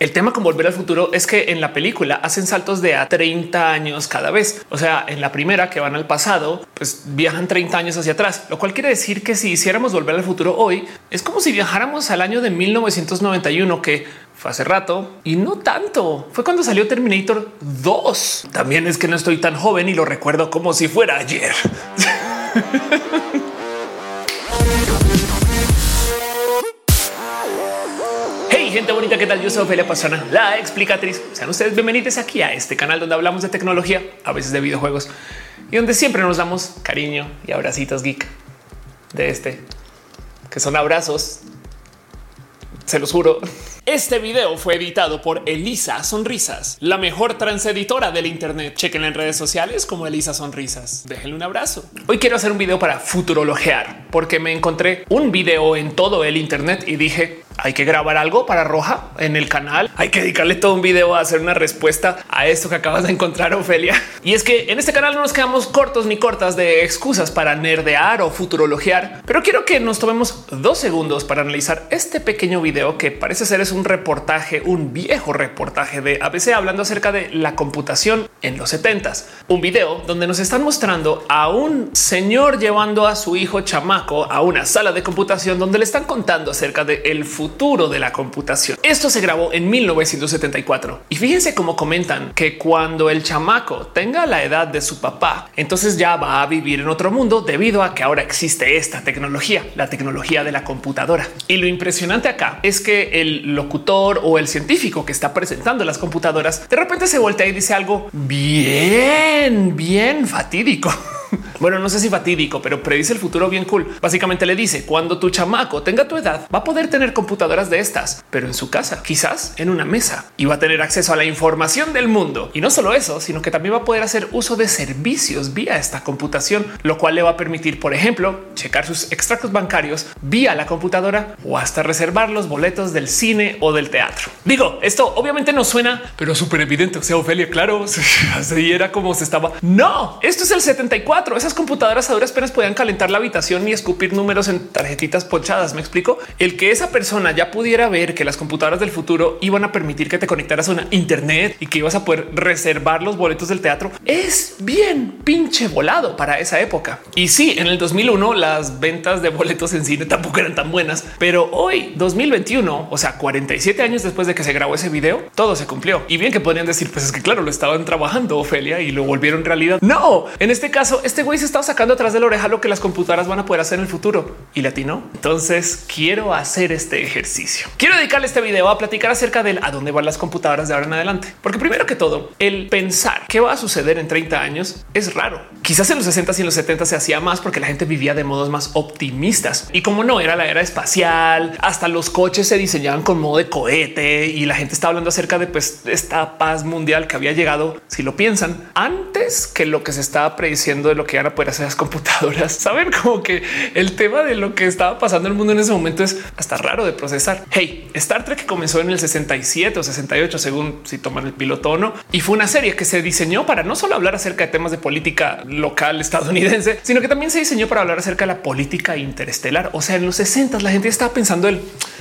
El tema con volver al futuro es que en la película hacen saltos de a 30 años cada vez. O sea, en la primera que van al pasado, pues viajan 30 años hacia atrás, lo cual quiere decir que si hiciéramos volver al futuro hoy, es como si viajáramos al año de 1991, que fue hace rato y no tanto. Fue cuando salió Terminator 2. También es que no estoy tan joven y lo recuerdo como si fuera ayer. gente bonita, ¿qué tal? Yo soy Ophelia Pastrana, la explicatriz. Sean ustedes bienvenidos aquí a este canal donde hablamos de tecnología, a veces de videojuegos y donde siempre nos damos cariño y abracitos geek de este, que son abrazos. Se los juro. Este video fue editado por Elisa Sonrisas, la mejor transeditora del Internet. Chequen en redes sociales como Elisa Sonrisas. Déjenle un abrazo. Hoy quiero hacer un video para futurologear porque me encontré un video en todo el Internet y dije hay que grabar algo para Roja en el canal. Hay que dedicarle todo un video a hacer una respuesta a esto que acabas de encontrar, Ofelia. Y es que en este canal no nos quedamos cortos ni cortas de excusas para nerdear o futurologear, pero quiero que nos tomemos dos segundos para analizar este pequeño video que parece ser es un reportaje, un viejo reportaje de ABC hablando acerca de la computación en los 70 Un video donde nos están mostrando a un señor llevando a su hijo chamaco a una sala de computación donde le están contando acerca del el futuro de la computación. Esto se grabó en 1974 y fíjense cómo comentan que cuando el chamaco tenga la edad de su papá, entonces ya va a vivir en otro mundo debido a que ahora existe esta tecnología, la tecnología de la computadora. Y lo impresionante acá es que el locutor o el científico que está presentando las computadoras de repente se voltea y dice algo bien, bien fatídico. Bueno, no sé si fatídico, pero predice el futuro bien cool. Básicamente le dice cuando tu chamaco tenga tu edad, va a poder tener computadoras de estas, pero en su casa, quizás en una mesa y va a tener acceso a la información del mundo. Y no solo eso, sino que también va a poder hacer uso de servicios vía esta computación, lo cual le va a permitir, por ejemplo, checar sus extractos bancarios vía la computadora o hasta reservar los boletos del cine o del teatro. Digo, esto obviamente no suena, pero súper evidente. O sea, Ofelia, claro, así era como se estaba. No, esto es el 74. Esas computadoras a duras penas podían calentar la habitación y escupir números en tarjetitas ponchadas. Me explico el que esa persona ya pudiera ver que las computadoras del futuro iban a permitir que te conectaras a una internet y que ibas a poder reservar los boletos del teatro es bien pinche volado para esa época. Y sí, en el 2001 las ventas de boletos en cine tampoco eran tan buenas, pero hoy 2021, o sea, 47 años después de que se grabó ese video, todo se cumplió. Y bien que podrían decir, pues es que claro, lo estaban trabajando Ofelia y lo volvieron realidad. No, en este caso, este güey se estaba sacando atrás de la oreja lo que las computadoras van a poder hacer en el futuro y latino. Entonces quiero hacer este ejercicio. Quiero dedicarle este video a platicar acerca del a dónde van las computadoras de ahora en adelante, porque primero que todo, el pensar qué va a suceder en 30 años es raro. Quizás en los 60 y en los 70 se hacía más porque la gente vivía de modos más optimistas y como no era la era espacial, hasta los coches se diseñaban con de cohete y la gente está hablando acerca de pues, esta paz mundial que había llegado, si lo piensan, antes que lo que se estaba prediciendo de lo que iban a poder hacer las computadoras. Saben como que el tema de lo que estaba pasando en el mundo en ese momento es hasta raro de procesar. Hey, Star Trek comenzó en el 67 o 68, según si toman el piloto o no, y fue una serie que se diseñó para no solo hablar acerca de temas de política local estadounidense, sino que también se diseñó para hablar acerca de la política interestelar. O sea, en los 60 la gente estaba pensando el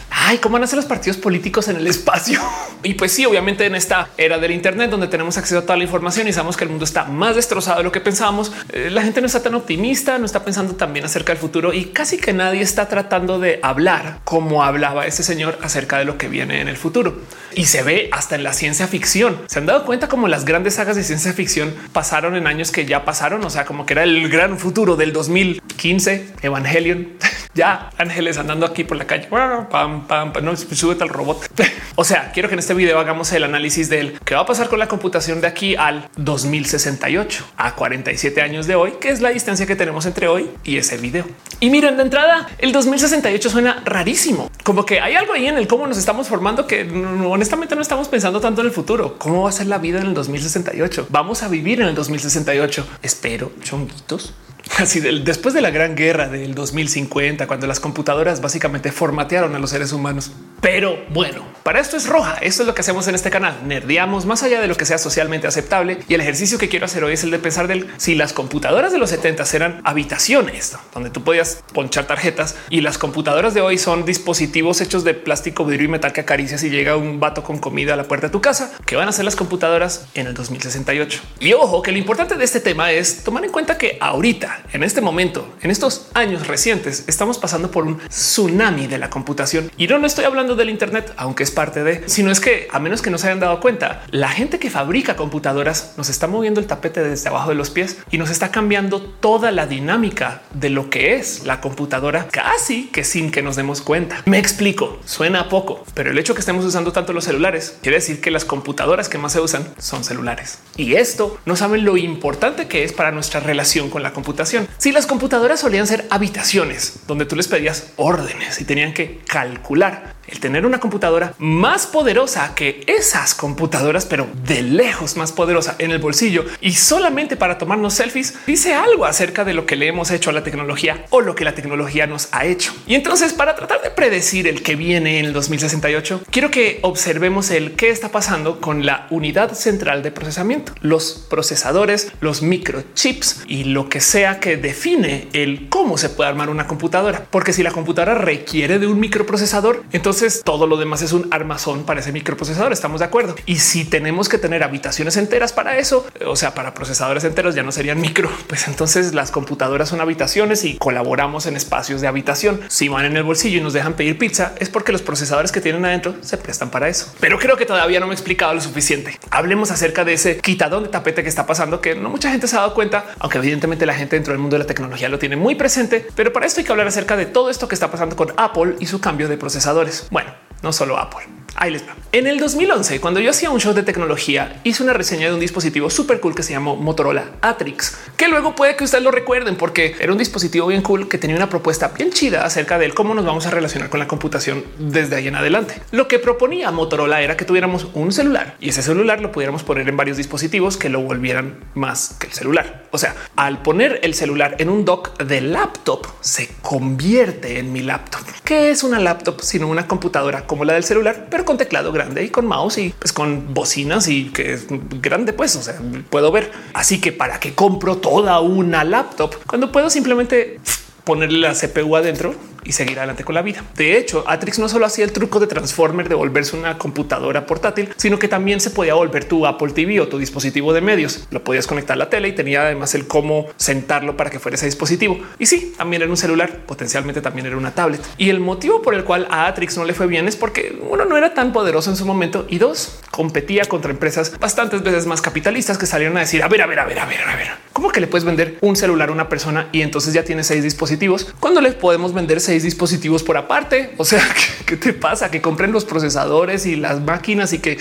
ay, cómo van a ser los partidos políticos en el espacio. y pues sí, obviamente en esta era del Internet donde tenemos acceso a toda la información y sabemos que el mundo está más destrozado de lo que pensábamos, eh, la gente no está tan optimista, no está pensando también acerca del futuro y casi que nadie está tratando de hablar como hablaba ese señor acerca de lo que viene en el futuro. Y se ve hasta en la ciencia ficción. Se han dado cuenta como las grandes sagas de ciencia ficción pasaron en años que ya pasaron, o sea, como que era el gran futuro del 2015, Evangelion. ya ángeles andando aquí por la calle. Pam, pam, no súbete al robot. o sea, quiero que en este video hagamos el análisis del qué va a pasar con la computación de aquí al 2068 a 47 años de hoy, que es la distancia que tenemos entre hoy y ese video. Y miren de entrada, el 2068 suena rarísimo, como que hay algo ahí en el cómo nos estamos formando que honestamente no estamos pensando tanto en el futuro. ¿Cómo va a ser la vida en el 2068? Vamos a vivir en el 2068. Espero chonguitos Así después de la gran guerra del 2050, cuando las computadoras básicamente formatearon a los seres humanos. Pero bueno, para esto es roja. Esto es lo que hacemos en este canal. Nerdeamos más allá de lo que sea socialmente aceptable. Y el ejercicio que quiero hacer hoy es el de pensar del si las computadoras de los 70 eran habitaciones donde tú podías ponchar tarjetas y las computadoras de hoy son dispositivos hechos de plástico, vidrio y metal que acaricias y llega un vato con comida a la puerta de tu casa, que van a ser las computadoras en el 2068. Y ojo que lo importante de este tema es tomar en cuenta que ahorita, en este momento, en estos años recientes, estamos pasando por un tsunami de la computación. Y no, no estoy hablando del Internet, aunque es parte de, sino es que a menos que no se hayan dado cuenta, la gente que fabrica computadoras nos está moviendo el tapete desde abajo de los pies y nos está cambiando toda la dinámica de lo que es la computadora casi que sin que nos demos cuenta. Me explico, suena poco, pero el hecho que estemos usando tanto los celulares quiere decir que las computadoras que más se usan son celulares. Y esto no saben lo importante que es para nuestra relación con la computación. Si las computadoras solían ser habitaciones donde tú les pedías órdenes y tenían que calcular, el tener una computadora más poderosa que esas computadoras, pero de lejos más poderosa en el bolsillo y solamente para tomarnos selfies, dice algo acerca de lo que le hemos hecho a la tecnología o lo que la tecnología nos ha hecho. Y entonces, para tratar de predecir el que viene en el 2068, quiero que observemos el qué está pasando con la unidad central de procesamiento, los procesadores, los microchips y lo que sea que define el cómo se puede armar una computadora. Porque si la computadora requiere de un microprocesador, entonces entonces todo lo demás es un armazón para ese microprocesador. Estamos de acuerdo. Y si tenemos que tener habitaciones enteras para eso, o sea, para procesadores enteros ya no serían micro, pues entonces las computadoras son habitaciones y colaboramos en espacios de habitación. Si van en el bolsillo y nos dejan pedir pizza, es porque los procesadores que tienen adentro se prestan para eso. Pero creo que todavía no me he explicado lo suficiente. Hablemos acerca de ese quitadón de tapete que está pasando, que no mucha gente se ha dado cuenta, aunque evidentemente la gente dentro del mundo de la tecnología lo tiene muy presente. Pero para esto hay que hablar acerca de todo esto que está pasando con Apple y su cambio de procesadores. Bueno, no solo Apple. Ahí les va. En el 2011, cuando yo hacía un show de tecnología, hice una reseña de un dispositivo súper cool que se llamó Motorola Atrix, que luego puede que ustedes lo recuerden porque era un dispositivo bien cool que tenía una propuesta bien chida acerca de cómo nos vamos a relacionar con la computación desde ahí en adelante. Lo que proponía Motorola era que tuviéramos un celular y ese celular lo pudiéramos poner en varios dispositivos que lo volvieran más que el celular. O sea, al poner el celular en un dock de laptop, se convierte en mi laptop. ¿Qué es una laptop sino una computadora como la del celular, pero con teclado grande y con mouse y pues con bocinas y que es grande, pues, o sea, puedo ver. Así que para qué compro toda una laptop cuando puedo simplemente ponerle la CPU adentro y seguir adelante con la vida. De hecho, Atrix no solo hacía el truco de Transformer de volverse una computadora portátil, sino que también se podía volver tu Apple TV o tu dispositivo de medios. Lo podías conectar a la tele y tenía además el cómo sentarlo para que fuera ese dispositivo. Y sí, también era un celular, potencialmente también era una tablet. Y el motivo por el cual a Atrix no le fue bien es porque uno no era tan poderoso en su momento y dos competía contra empresas bastantes veces más capitalistas que salieron a decir a ver, a ver, a ver, a ver, a ver, cómo que le puedes vender un celular a una persona y entonces ya tiene seis dispositivos cuando le podemos vender seis dispositivos por aparte. O sea, ¿qué, te pasa? Que compren los procesadores y las máquinas y que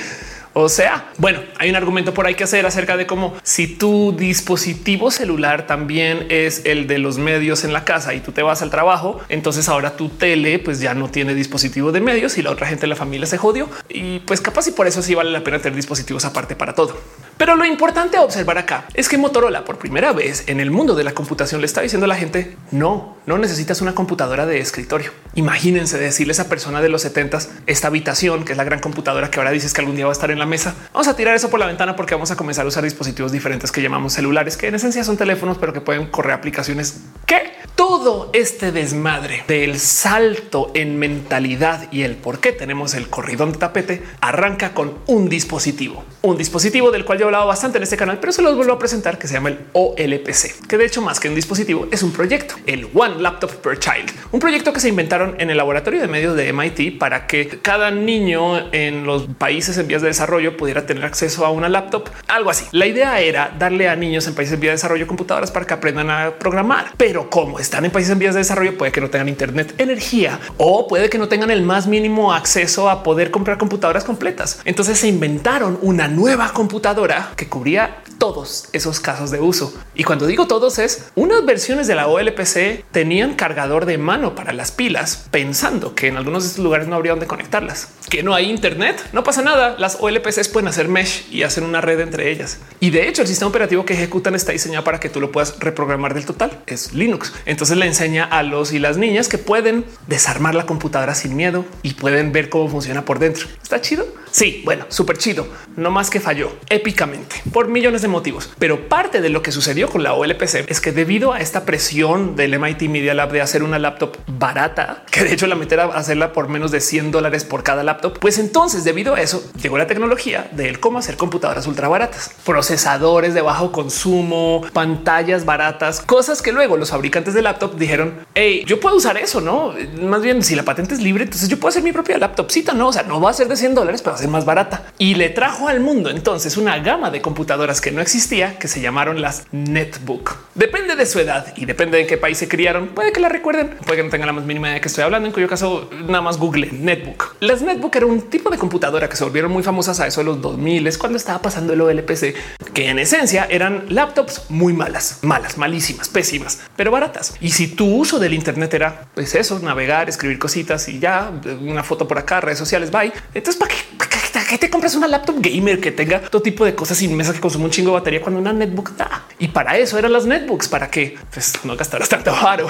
o sea, bueno, hay un argumento por ahí que hacer acerca de cómo si tu dispositivo celular también es el de los medios en la casa y tú te vas al trabajo, entonces ahora tu tele pues ya no tiene dispositivo de medios y la otra gente de la familia se jodió y pues capaz y por eso sí vale la pena tener dispositivos aparte para todo. Pero lo importante a observar acá es que Motorola por primera vez en el mundo de la computación le está diciendo a la gente no, no necesitas una computadora de escritorio. Imagínense decirle a esa persona de los 70 esta habitación que es la gran computadora que ahora dices que algún día va a estar en la mesa. Vamos a tirar eso por la ventana porque vamos a comenzar a usar dispositivos diferentes que llamamos celulares, que en esencia son teléfonos, pero que pueden correr aplicaciones que todo este desmadre del salto en mentalidad y el por qué tenemos el corridón de tapete arranca con un dispositivo, un dispositivo del cual yo he hablado bastante en este canal, pero se los vuelvo a presentar que se llama el OLPC, que de hecho más que un dispositivo es un proyecto, el One Laptop per Child, un proyecto que se inventaron en el laboratorio de medios de MIT para que cada niño en los países en vías de desarrollo pudiera tener acceso a una laptop, algo así. La idea era darle a niños en países en vías de desarrollo computadoras para que aprendan a programar, pero cómo está están en países en vías de desarrollo puede que no tengan internet, energía o puede que no tengan el más mínimo acceso a poder comprar computadoras completas. Entonces se inventaron una nueva computadora que cubría todos esos casos de uso. Y cuando digo todos es unas versiones de la OLPC tenían cargador de mano para las pilas, pensando que en algunos de estos lugares no habría donde conectarlas, que no hay internet, no pasa nada. Las OLPCs pueden hacer mesh y hacer una red entre ellas. Y de hecho, el sistema operativo que ejecutan está diseñado para que tú lo puedas reprogramar del total. Es Linux. Le enseña a los y las niñas que pueden desarmar la computadora sin miedo y pueden ver cómo funciona por dentro. Está chido. Sí, bueno, súper chido. No más que falló épicamente por millones de motivos. Pero parte de lo que sucedió con la OLPC es que debido a esta presión del MIT Media Lab de hacer una laptop barata, que de hecho la meter a hacerla por menos de 100 dólares por cada laptop, pues entonces debido a eso llegó la tecnología de cómo hacer computadoras ultra baratas, procesadores de bajo consumo, pantallas baratas, cosas que luego los fabricantes de laptop dijeron, hey, yo puedo usar eso, no? Más bien, si la patente es libre, entonces yo puedo hacer mi propia laptopcita, no? O sea, no va a ser de 100 dólares, pero va a ser más barata y le trajo al mundo entonces una gama de computadoras que no existía, que se llamaron las netbook. Depende de su edad y depende de qué país se criaron. Puede que la recuerden, puede que no tengan la más mínima idea de que estoy hablando, en cuyo caso nada más Google netbook. Las netbook era un tipo de computadora que se volvieron muy famosas a eso de los 2000 es cuando estaba pasando el OLPC, que en esencia eran laptops muy malas, malas, malísimas, pésimas, pero baratas. Y si tu uso del Internet era pues eso, navegar, escribir cositas y ya una foto por acá, redes sociales, bye. Entonces, ¿para qué? te compras una laptop gamer que tenga todo tipo de cosas sin mesa que consume un chingo de batería cuando una netbook da? Y para eso eran las netbooks, para que pues, no gastaras tanto varo.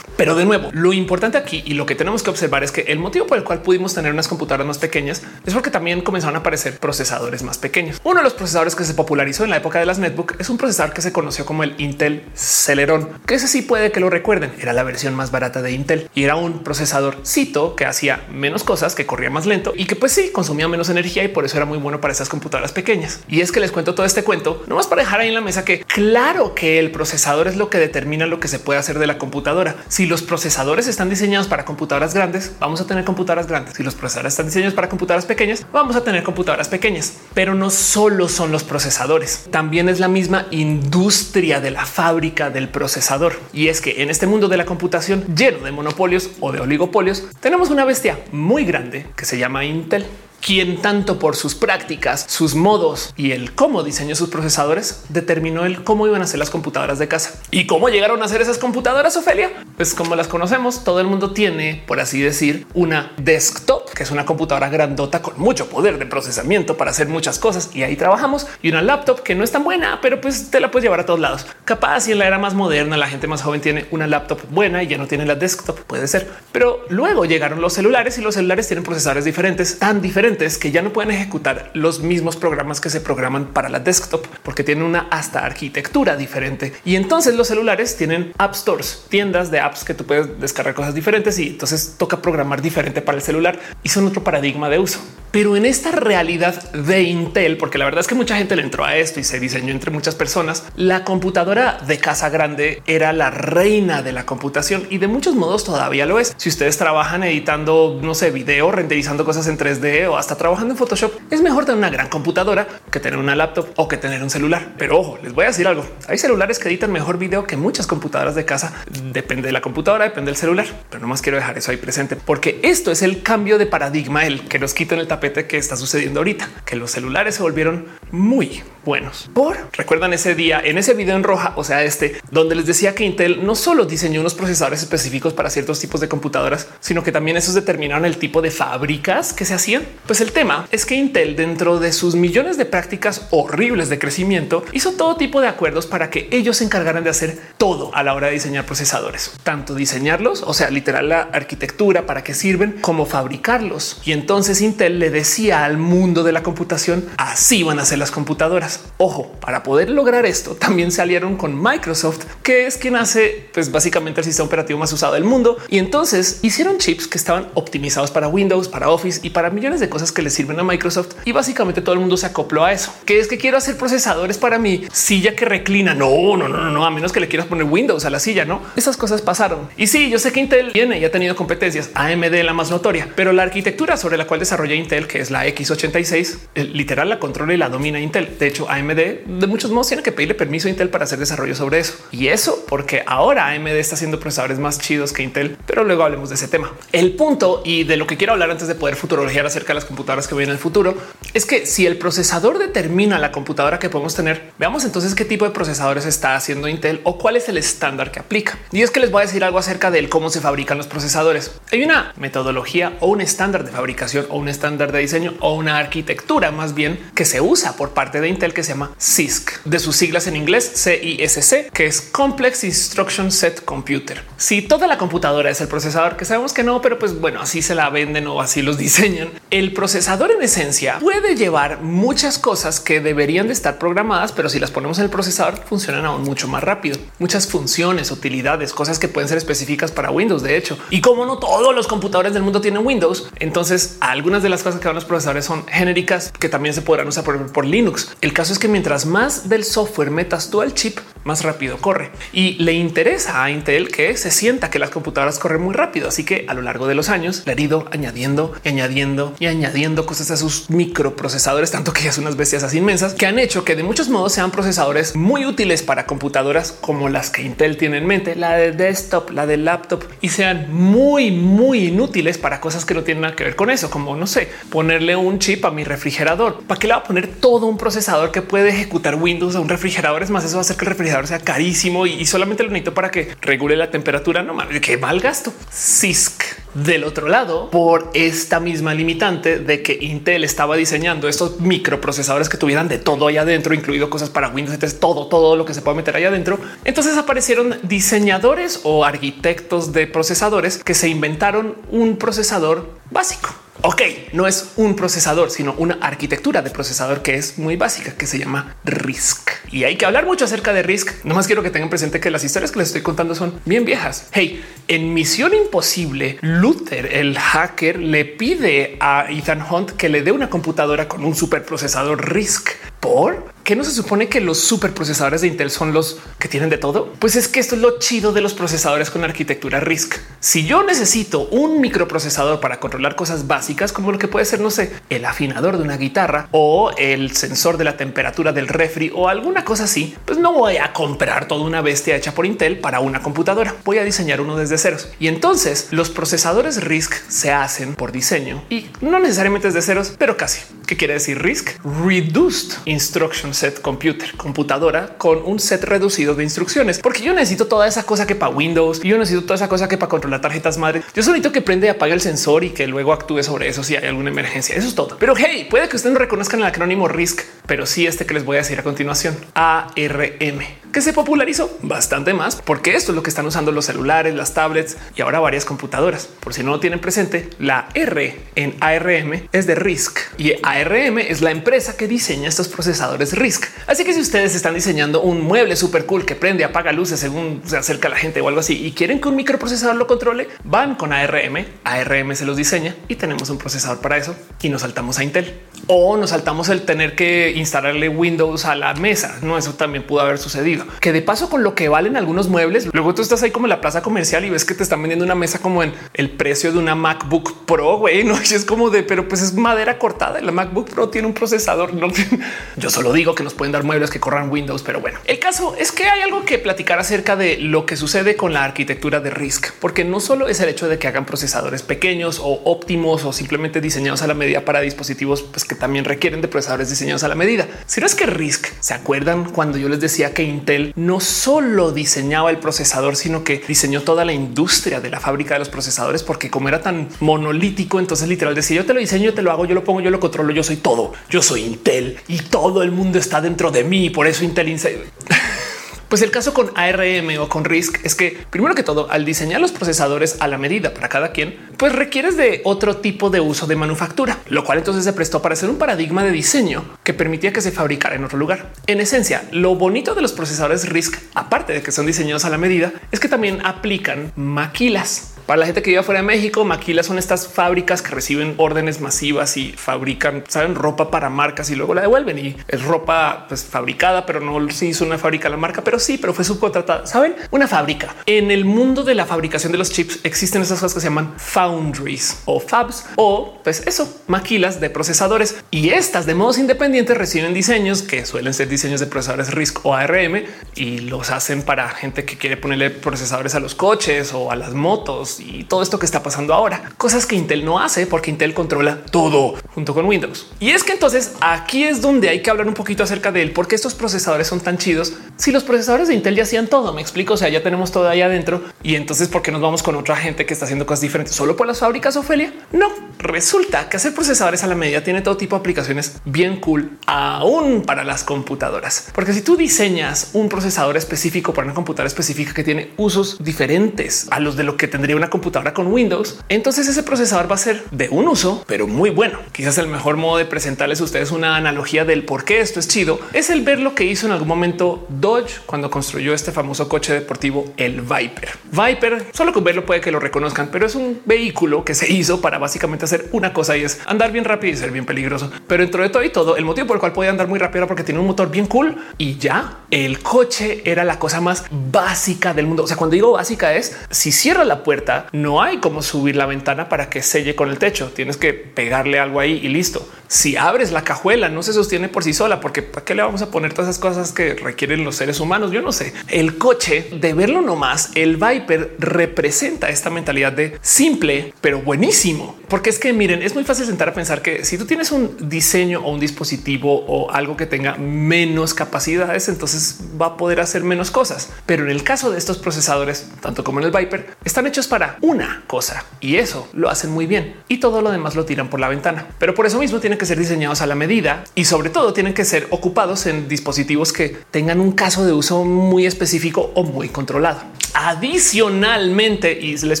Pero de nuevo, lo importante aquí y lo que tenemos que observar es que el motivo por el cual pudimos tener unas computadoras más pequeñas es porque también comenzaron a aparecer procesadores más pequeños. Uno de los procesadores que se popularizó en la época de las netbook es un procesador que se conoció como el Intel Celeron, que ese sí puede que lo recuerden. Era la versión más barata de Intel y era un procesador cito que hacía menos cosas, que corría más lento y que pues sí consumía menos energía y por eso era muy bueno para esas computadoras pequeñas. Y es que les cuento todo este cuento, no más para dejar ahí en la mesa que claro que el procesador es lo que determina lo que se puede hacer de la computadora. Si los procesadores están diseñados para computadoras grandes, vamos a tener computadoras grandes. Si los procesadores están diseñados para computadoras pequeñas, vamos a tener computadoras pequeñas. Pero no solo son los procesadores, también es la misma industria de la fábrica del procesador. Y es que en este mundo de la computación lleno de monopolios o de oligopolios, tenemos una bestia muy grande que se llama Intel quien tanto por sus prácticas, sus modos y el cómo diseñó sus procesadores determinó el cómo iban a ser las computadoras de casa y cómo llegaron a ser esas computadoras. Ophelia, pues como las conocemos, todo el mundo tiene, por así decir, una desktop, que es una computadora grandota con mucho poder de procesamiento para hacer muchas cosas y ahí trabajamos y una laptop que no es tan buena, pero pues te la puedes llevar a todos lados. Capaz y en la era más moderna, la gente más joven tiene una laptop buena y ya no tiene la desktop, puede ser. Pero luego llegaron los celulares y los celulares tienen procesadores diferentes, tan diferentes que ya no pueden ejecutar los mismos programas que se programan para la desktop porque tienen una hasta arquitectura diferente. Y entonces los celulares tienen app stores, tiendas de apps que tú puedes descargar cosas diferentes y entonces toca programar diferente para el celular y son otro paradigma de uso. Pero en esta realidad de Intel, porque la verdad es que mucha gente le entró a esto y se diseñó entre muchas personas, la computadora de casa grande era la reina de la computación y de muchos modos todavía lo es. Si ustedes trabajan editando, no sé, video, renderizando cosas en 3D o hasta trabajando en Photoshop, es mejor tener una gran computadora que tener una laptop o que tener un celular. Pero ojo, les voy a decir algo. Hay celulares que editan mejor video que muchas computadoras de casa. Depende de la computadora, depende del celular, pero no más quiero dejar eso ahí presente porque esto es el cambio de paradigma, el que nos quita en el tapete que está sucediendo ahorita, que los celulares se volvieron muy buenos. Por recuerdan ese día en ese video en roja, o sea, este donde les decía que Intel no solo diseñó unos procesadores específicos para ciertos tipos de computadoras, sino que también esos determinaron el tipo de fábricas que se hacían. Pues el tema es que Intel, dentro de sus millones de prácticas horribles de crecimiento, hizo todo tipo de acuerdos para que ellos se encargaran de hacer todo a la hora de diseñar procesadores, tanto diseñarlos, o sea, literal la arquitectura para qué sirven, como fabricarlos. Y entonces Intel le decía al mundo de la computación así van a ser las computadoras. Ojo, para poder lograr esto también se aliaron con Microsoft, que es quien hace pues básicamente el sistema operativo más usado del mundo. Y entonces hicieron chips que estaban optimizados para Windows, para Office y para millones de cosas que le sirven a Microsoft y básicamente todo el mundo se acopló a eso. Que es que quiero hacer procesadores para mi silla que reclina. No, no, no, no, no, a menos que le quieras poner Windows a la silla, no? Esas cosas pasaron. Y sí, yo sé que Intel tiene y ha tenido competencias. AMD la más notoria, pero la arquitectura sobre la cual desarrolla Intel, que es la X86, literal la controla y la domina Intel. De hecho, AMD de muchos modos tiene que pedirle permiso a Intel para hacer desarrollo sobre eso. Y eso porque ahora AMD está haciendo procesadores más chidos que Intel, pero luego hablemos de ese tema. El punto y de lo que quiero hablar antes de poder futurologiar acerca de las computadoras que vienen en el futuro es que si el procesador determina la computadora que podemos tener, veamos entonces qué tipo de procesadores está haciendo Intel o cuál es el estándar que aplica. Y es que les voy a decir algo acerca de cómo se fabrican los procesadores. Hay una metodología o un estándar de fabricación o un estándar de diseño o una arquitectura más bien que se usa por parte de Intel que se llama CISC de sus siglas en inglés CISC, que es Complex Instruction Set Computer. Si toda la computadora es el procesador, que sabemos que no, pero pues bueno, así se la venden o así los diseñan. El procesador en esencia puede llevar muchas cosas que deberían de estar programadas, pero si las ponemos en el procesador funcionan aún mucho más rápido. Muchas funciones, utilidades, cosas que pueden ser específicas para Windows, de hecho. Y como no todos los computadores del mundo tienen Windows, entonces algunas de las cosas que van los procesadores son genéricas que también se podrán usar por, por Linux. El caso es que mientras más del software metas tú al chip, más rápido corre y le interesa a Intel que se sienta que las computadoras corren muy rápido. Así que a lo largo de los años le han ido añadiendo y añadiendo y añadiendo cosas a sus microprocesadores, tanto que ya son unas bestias inmensas que han hecho que de muchos modos sean procesadores muy útiles para computadoras como las que Intel tiene en mente, la de desktop, la de laptop y sean muy, muy inútiles para cosas que no tienen nada que ver con eso, como no sé, ponerle un chip a mi refrigerador. ¿Para qué le va a poner todo un procesador que puede ejecutar Windows a un refrigerador? Es más, eso va a hacer que el refrigerador sea carísimo y, solamente lo necesito para que regule la temperatura. No mames, qué mal gasto. CISC del otro lado por esta misma limitante de que Intel estaba diseñando estos microprocesadores que tuvieran de todo allá adentro, incluido cosas para Windows, entonces todo, todo lo que se puede meter allá adentro. Entonces aparecieron diseñadores o arquitectos de procesadores que se inventaron un procesador básico Ok, no es un procesador, sino una arquitectura de procesador que es muy básica, que se llama RISC. Y hay que hablar mucho acerca de RISC. No más quiero que tengan presente que las historias que les estoy contando son bien viejas. Hey, en Misión Imposible, Luther, el hacker, le pide a Ethan Hunt que le dé una computadora con un superprocesador RISC. ¿Por? ¿Qué no se supone que los superprocesadores de Intel son los que tienen de todo? Pues es que esto es lo chido de los procesadores con arquitectura RISC. Si yo necesito un microprocesador para controlar cosas básicas como lo que puede ser, no sé, el afinador de una guitarra o el sensor de la temperatura del refri o alguna cosa así, pues no voy a comprar toda una bestia hecha por Intel para una computadora. Voy a diseñar uno desde ceros. Y entonces los procesadores RISC se hacen por diseño y no necesariamente desde ceros, pero casi. ¿Qué quiere decir RISC? Reduced Instruction Set Computer, computadora con un set reducido de instrucciones, porque yo necesito toda esa cosa que para Windows, yo necesito toda esa cosa que para controlar tarjetas madre. Yo solito que prende y apague el sensor y que luego actúe sobre eso si hay alguna emergencia. Eso es todo. Pero hey, puede que ustedes no reconozcan el acrónimo RISC, pero sí este que les voy a decir a continuación. ARM que se popularizó bastante más porque esto es lo que están usando los celulares, las tablets y ahora varias computadoras. Por si no lo tienen presente, la R en ARM es de RISC y ARM es la empresa que diseña estos procesadores RISC. Así que si ustedes están diseñando un mueble súper cool que prende, apaga luces según se acerca la gente o algo así y quieren que un microprocesador lo controle, van con ARM. ARM se los diseña y tenemos un procesador para eso y nos saltamos a Intel o nos saltamos el tener que instalarle Windows a la mesa. No, eso también pudo haber sucedido que de paso con lo que valen algunos muebles, luego tú estás ahí como en la plaza comercial y ves que te están vendiendo una mesa como en el precio de una MacBook Pro, güey, no es como de, pero pues es madera cortada. La MacBook Pro tiene un procesador. No, yo solo digo que nos pueden dar muebles que corran Windows, pero bueno, el caso es que hay algo que platicar acerca de lo que sucede con la arquitectura de RISC, porque no solo es el hecho de que hagan procesadores pequeños o óptimos o simplemente diseñados a la medida para dispositivos pues, que también requieren de procesadores diseñados a la medida, sino es que RISC se acuerdan cuando yo les decía que Intel no solo diseñaba el procesador, sino que diseñó toda la industria de la fábrica de los procesadores, porque como era tan monolítico, entonces literal decía yo te lo diseño, te lo hago, yo lo pongo, yo lo controlo, yo soy todo, yo soy Intel y todo el mundo está dentro de mí. Por eso Intel Pues el caso con ARM o con RISC es que primero que todo, al diseñar los procesadores a la medida para cada quien, pues requieres de otro tipo de uso de manufactura, lo cual entonces se prestó para ser un paradigma de diseño que permitía que se fabricara en otro lugar. En esencia, lo bonito de los procesadores RISC, aparte de que son diseñados a la medida, es que también aplican maquilas Para la gente que vive fuera de México, maquilas son estas fábricas que reciben órdenes masivas y fabrican, saben, ropa para marcas y luego la devuelven. Y es ropa pues, fabricada, pero no se hizo una fábrica la marca, pero sí, pero fue subcontratada. Saben, una fábrica. En el mundo de la fabricación de los chips existen esas cosas que se llaman foundries o fabs o pues eso, maquilas de procesadores. Y estas de modos independientes reciben diseños que suelen ser diseños de procesadores RISC o ARM y los hacen para gente que quiere ponerle procesadores a los coches o a las motos y todo esto que está pasando ahora. Cosas que Intel no hace porque Intel controla todo junto con Windows. Y es que entonces aquí es donde hay que hablar un poquito acerca de él, porque estos procesadores son tan chidos. Si los procesadores de Intel ya hacían todo, me explico, o sea, ya tenemos todo ahí adentro y entonces ¿por qué nos vamos con otra gente que está haciendo cosas diferentes solo por las fábricas Ofelia? No, resulta que hacer procesadores a la medida tiene todo tipo de aplicaciones bien cool, aún para las computadoras. Porque si tú diseñas un procesador específico para una computadora específica que tiene usos diferentes a los de lo que tendría una computadora con Windows, entonces ese procesador va a ser de un uso, pero muy bueno. Quizás el mejor modo de presentarles a ustedes una analogía del por qué esto es chido es el ver lo que hizo en algún momento Dodge cuando construyó este famoso coche deportivo, el Viper. Viper, solo con verlo puede que lo reconozcan, pero es un vehículo que se hizo para básicamente hacer una cosa y es andar bien rápido y ser bien peligroso. Pero dentro de todo y todo, el motivo por el cual podía andar muy rápido era porque tiene un motor bien cool y ya el coche era la cosa más básica del mundo. O sea, cuando digo básica es si cierra la puerta, no hay como subir la ventana para que selle con el techo. Tienes que pegarle algo ahí y listo. Si abres la cajuela, no se sostiene por sí sola, porque para qué le vamos a poner todas esas cosas que requieren los seres humanos. Yo no sé. El coche de verlo nomás, el Viper representa esta mentalidad de simple, pero buenísimo. Porque es que miren, es muy fácil sentar a pensar que si tú tienes un diseño o un dispositivo o algo que tenga menos capacidades, entonces va a poder hacer menos cosas. Pero en el caso de estos procesadores, tanto como en el Viper, están hechos para una cosa y eso lo hacen muy bien y todo lo demás lo tiran por la ventana. Pero por eso mismo tienen que ser diseñados a la medida y sobre todo tienen que ser ocupados en dispositivos que tengan un caso de uso muy específico o muy controlado. Adicionalmente, y les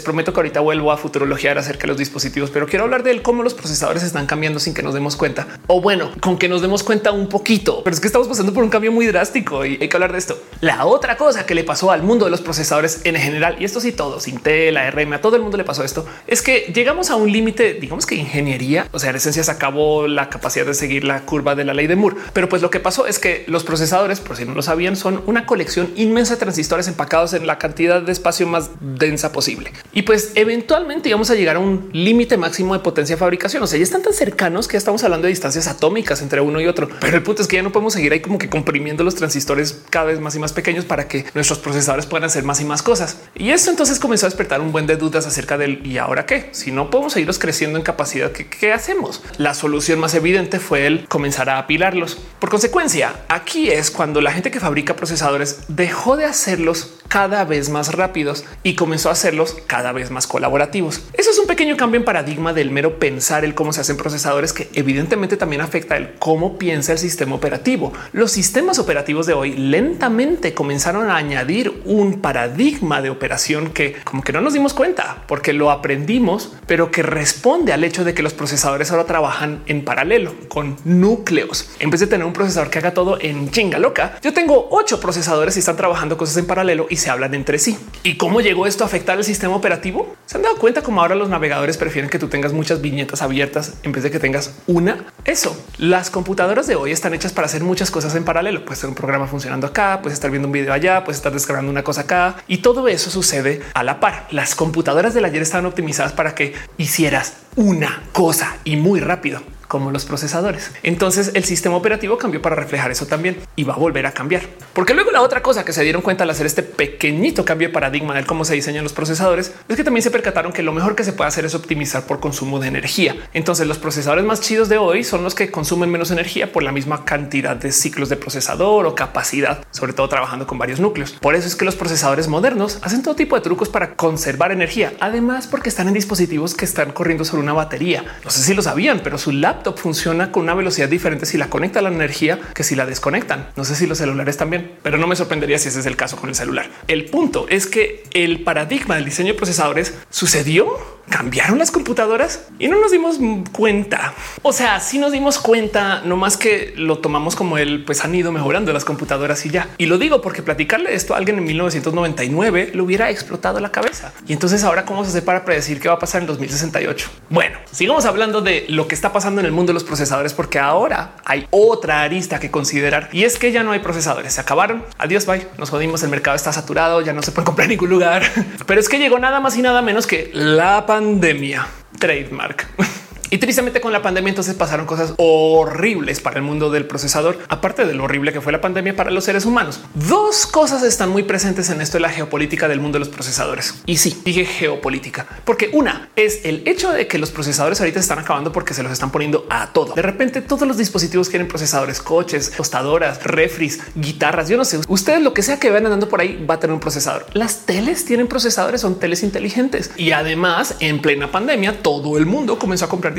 prometo que ahorita vuelvo a futurologiar acerca de los dispositivos, pero quiero hablar de cómo los procesadores están cambiando sin que nos demos cuenta. O bueno, con que nos demos cuenta un poquito, pero es que estamos pasando por un cambio muy drástico y hay que hablar de esto. La otra cosa que le pasó al mundo de los procesadores en general, y esto sí todos, Intel, ARM, a todo el mundo le pasó esto, es que llegamos a un límite, digamos que ingeniería, o sea, en esencia se acabó la capacidad de seguir la curva de la ley de Moore. Pero pues lo que pasó es que los procesadores, por si no lo sabían, son una colección inmensa de transistores empacados en la cantidad de espacio más densa posible. Y pues eventualmente íbamos a llegar a un límite máximo de potencia de fabricación. O sea, ya están tan cercanos que ya estamos hablando de distancias atómicas entre uno y otro. Pero el punto es que ya no podemos seguir ahí como que comprimiendo los transistores cada vez más y más pequeños para que nuestros procesadores puedan hacer más y más cosas. Y esto entonces comenzó a despertar un buen de dudas acerca del y ahora qué? Si no podemos seguirlos creciendo en capacidad, ¿qué, qué hacemos? La solución más evidente fue el comenzar a apilarlos. Por consecuencia, aquí es cuando la gente que fabrica procesadores dejó de hacerlos cada vez más rápidos y comenzó a hacerlos cada vez más colaborativos. Eso es un pequeño cambio en paradigma del mero pensar el cómo se hacen procesadores que evidentemente también afecta el cómo piensa el sistema operativo. Los sistemas operativos de hoy lentamente comenzaron a añadir un paradigma de operación que como que no nos dimos cuenta porque lo aprendimos, pero que responde al hecho de que los procesadores ahora trabajan en paralelo con núcleos. En vez de tener un procesador que haga todo en chinga loca, yo tengo ocho procesadores y están trabajando cosas en paralelo y se hablan entre sí. ¿Y cómo llegó esto a afectar el sistema operativo? ¿Se han dado cuenta cómo ahora los navegadores prefieren que tú tengas muchas viñetas abiertas en vez de que tengas una? Eso. Las computadoras de hoy están hechas para hacer muchas cosas en paralelo. Puedes tener un programa funcionando acá, puedes estar viendo un video allá, puedes estar descargando una cosa acá y todo eso sucede a la par. Las computadoras del ayer estaban optimizadas para que hicieras una cosa y muy rápido como los procesadores. Entonces el sistema operativo cambió para reflejar eso también y va a volver a cambiar. Porque luego la otra cosa que se dieron cuenta al hacer este pequeñito cambio de paradigma de cómo se diseñan los procesadores es que también se percataron que lo mejor que se puede hacer es optimizar por consumo de energía. Entonces los procesadores más chidos de hoy son los que consumen menos energía por la misma cantidad de ciclos de procesador o capacidad, sobre todo trabajando con varios núcleos. Por eso es que los procesadores modernos hacen todo tipo de trucos para conservar energía. Además, porque están en dispositivos que están corriendo sobre una batería. No sé si lo sabían, pero su laptop funciona con una velocidad diferente si la conecta a la energía que si la desconectan. No sé si los celulares también, pero no me sorprendería si ese es el caso con el celular. El punto es que el paradigma del diseño de procesadores sucedió cambiaron las computadoras y no nos dimos cuenta. O sea, sí nos dimos cuenta, no más que lo tomamos como el pues han ido mejorando las computadoras y ya. Y lo digo porque platicarle esto a alguien en 1999 lo hubiera explotado la cabeza. Y entonces ahora cómo se hace para predecir qué va a pasar en 2068. Bueno, sigamos hablando de lo que está pasando en el mundo de los procesadores, porque ahora hay otra arista que considerar y es que ya no hay procesadores. Se acabaron. Adiós, bye. Nos jodimos. El mercado está saturado. Ya no se puede comprar en ningún lugar. Pero es que llegó nada más y nada menos que la pandemia trademark. Y tristemente con la pandemia entonces pasaron cosas horribles para el mundo del procesador, aparte de lo horrible que fue la pandemia para los seres humanos. Dos cosas están muy presentes en esto de la geopolítica del mundo de los procesadores. Y sí, dije geopolítica, porque una es el hecho de que los procesadores ahorita están acabando porque se los están poniendo a todo. De repente todos los dispositivos quieren procesadores, coches, tostadoras, refris, guitarras, yo no sé, ustedes lo que sea que vean andando por ahí va a tener un procesador. Las teles tienen procesadores, son teles inteligentes. Y además en plena pandemia todo el mundo comenzó a comprar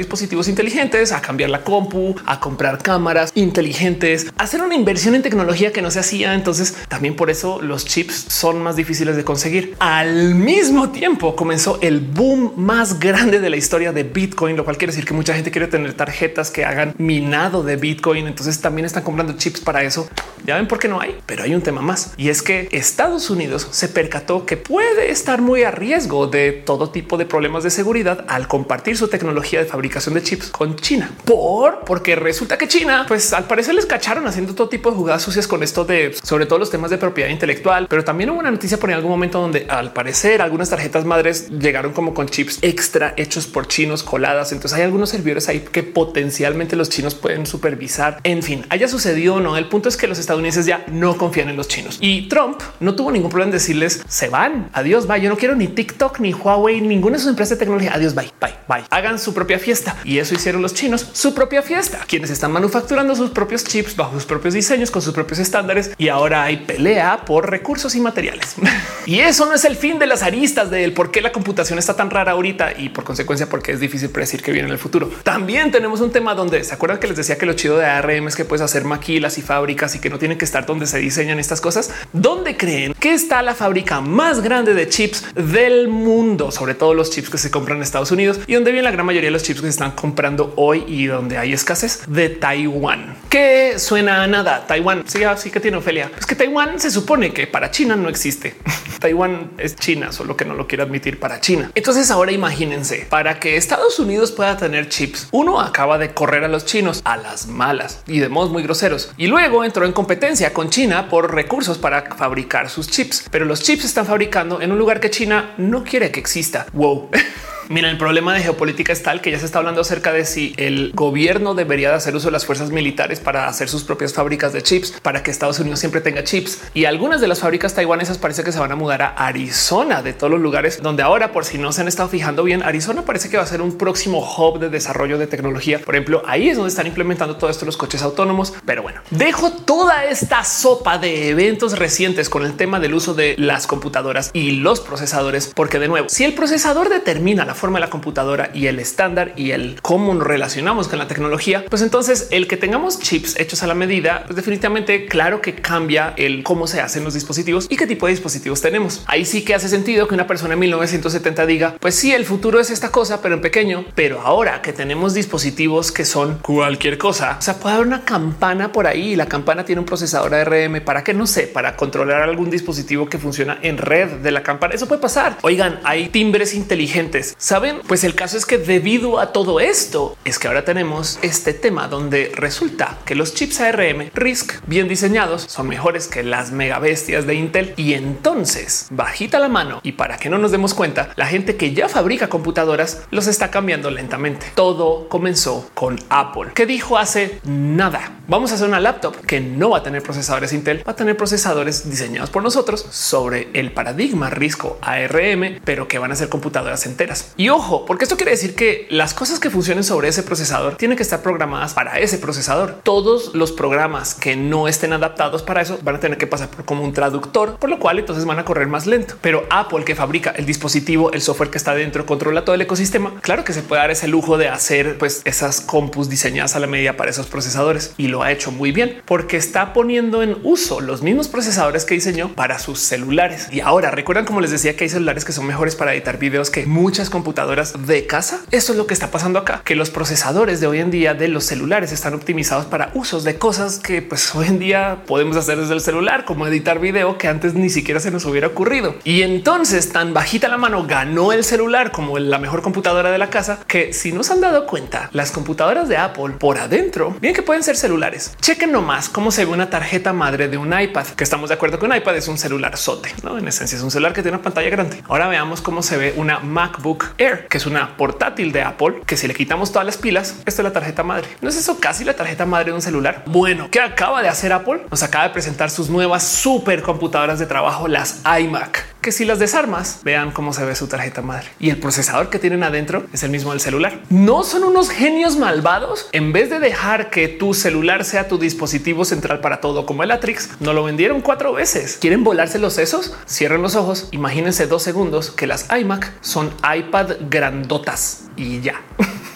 inteligentes, a cambiar la compu, a comprar cámaras inteligentes, hacer una inversión en tecnología que no se hacía. Entonces también por eso los chips son más difíciles de conseguir. Al mismo tiempo comenzó el boom más grande de la historia de Bitcoin, lo cual quiere decir que mucha gente quiere tener tarjetas que hagan minado de Bitcoin. Entonces también están comprando chips para eso. Ya ven por qué no hay, pero hay un tema más y es que Estados Unidos se percató que puede estar muy a riesgo de todo tipo de problemas de seguridad al compartir su tecnología de fabricación de chips con China por porque resulta que China, pues al parecer les cacharon haciendo todo tipo de jugadas sucias con esto de sobre todo los temas de propiedad intelectual, pero también hubo una noticia por en algún momento donde al parecer algunas tarjetas madres llegaron como con chips extra hechos por chinos coladas. Entonces hay algunos servidores ahí que potencialmente los chinos pueden supervisar. En fin, haya sucedido o no. El punto es que los estadounidenses ya no confían en los chinos y Trump no tuvo ningún problema en decirles se van. Adiós, bye. Yo no quiero ni TikTok ni Huawei, ninguna de sus empresas de tecnología. Adiós, bye, bye, bye. Hagan su propia fiesta y eso hicieron los chinos su propia fiesta, quienes están manufacturando sus propios chips bajo sus propios diseños con sus propios estándares y ahora hay pelea por recursos y materiales. y eso no es el fin de las aristas del por qué la computación está tan rara ahorita y por consecuencia porque es difícil predecir que viene en el futuro. También tenemos un tema donde se acuerdan que les decía que lo chido de ARM es que puedes hacer maquilas y fábricas y que no tienen que estar donde se diseñan estas cosas. ¿Dónde creen que está la fábrica más grande de chips del mundo? Sobre todo los chips que se compran en Estados Unidos y donde viene la gran mayoría de los chips están comprando hoy y donde hay escasez de Taiwán, que suena a nada. Taiwán sí, así que tiene Ofelia. Es que Taiwán se supone que para China no existe. Taiwán es China, solo que no lo quiere admitir para China. Entonces ahora imagínense para que Estados Unidos pueda tener chips. Uno acaba de correr a los chinos a las malas y de modos muy groseros y luego entró en competencia con China por recursos para fabricar sus chips, pero los chips se están fabricando en un lugar que China no quiere que exista. Wow. Mira, el problema de geopolítica es tal que ya se está hablando acerca de si el gobierno debería de hacer uso de las fuerzas militares para hacer sus propias fábricas de chips, para que Estados Unidos siempre tenga chips. Y algunas de las fábricas taiwanesas parece que se van a mudar a Arizona, de todos los lugares donde ahora, por si no se han estado fijando bien, Arizona parece que va a ser un próximo hub de desarrollo de tecnología. Por ejemplo, ahí es donde están implementando todo esto los coches autónomos. Pero bueno, dejo toda esta sopa de eventos recientes con el tema del uso de las computadoras y los procesadores, porque de nuevo, si el procesador determina la forma de la computadora y el estándar y el cómo nos relacionamos con la tecnología, pues entonces el que tengamos chips hechos a la medida, pues definitivamente claro que cambia el cómo se hacen los dispositivos y qué tipo de dispositivos tenemos. Ahí sí que hace sentido que una persona en 1970 diga, pues sí, el futuro es esta cosa, pero en pequeño. Pero ahora que tenemos dispositivos que son cualquier cosa, o sea, puede haber una campana por ahí y la campana tiene un procesador ARM para que no sé, para controlar algún dispositivo que funciona en red de la campana. Eso puede pasar. Oigan, hay timbres inteligentes. Saben, pues el caso es que debido a todo esto es que ahora tenemos este tema donde resulta que los chips ARM RISC bien diseñados son mejores que las mega bestias de Intel y entonces bajita la mano y para que no nos demos cuenta, la gente que ya fabrica computadoras los está cambiando lentamente. Todo comenzó con Apple, que dijo hace nada. Vamos a hacer una laptop que no va a tener procesadores Intel, va a tener procesadores diseñados por nosotros sobre el paradigma RISCO ARM, pero que van a ser computadoras enteras. Y ojo, porque esto quiere decir que las cosas que funcionen sobre ese procesador tienen que estar programadas para ese procesador. Todos los programas que no estén adaptados para eso van a tener que pasar por como un traductor, por lo cual entonces van a correr más lento. Pero Apple que fabrica el dispositivo, el software que está dentro, controla todo el ecosistema. Claro que se puede dar ese lujo de hacer pues esas compus diseñadas a la medida para esos procesadores y lo ha hecho muy bien porque está poniendo en uso los mismos procesadores que diseñó para sus celulares. Y ahora recuerdan como les decía que hay celulares que son mejores para editar videos que muchas compañías computadoras de casa. Esto es lo que está pasando acá, que los procesadores de hoy en día de los celulares están optimizados para usos de cosas que pues hoy en día podemos hacer desde el celular, como editar video que antes ni siquiera se nos hubiera ocurrido. Y entonces tan bajita la mano ganó el celular como la mejor computadora de la casa que si no se han dado cuenta, las computadoras de Apple por adentro, bien que pueden ser celulares. Chequen nomás cómo se ve una tarjeta madre de un iPad, que estamos de acuerdo que un iPad es un celular sote, ¿no? En esencia es un celular que tiene una pantalla grande. Ahora veamos cómo se ve una MacBook Air, que es una portátil de Apple, que si le quitamos todas las pilas, esta es la tarjeta madre. ¿No es eso casi la tarjeta madre de un celular? Bueno, ¿qué acaba de hacer Apple? Nos acaba de presentar sus nuevas supercomputadoras de trabajo, las iMac que si las desarmas, vean cómo se ve su tarjeta madre y el procesador que tienen adentro es el mismo del celular. No son unos genios malvados. En vez de dejar que tu celular sea tu dispositivo central para todo como el Atrix, no lo vendieron cuatro veces. ¿Quieren volarse los sesos? Cierren los ojos. Imagínense dos segundos que las iMac son iPad grandotas y ya.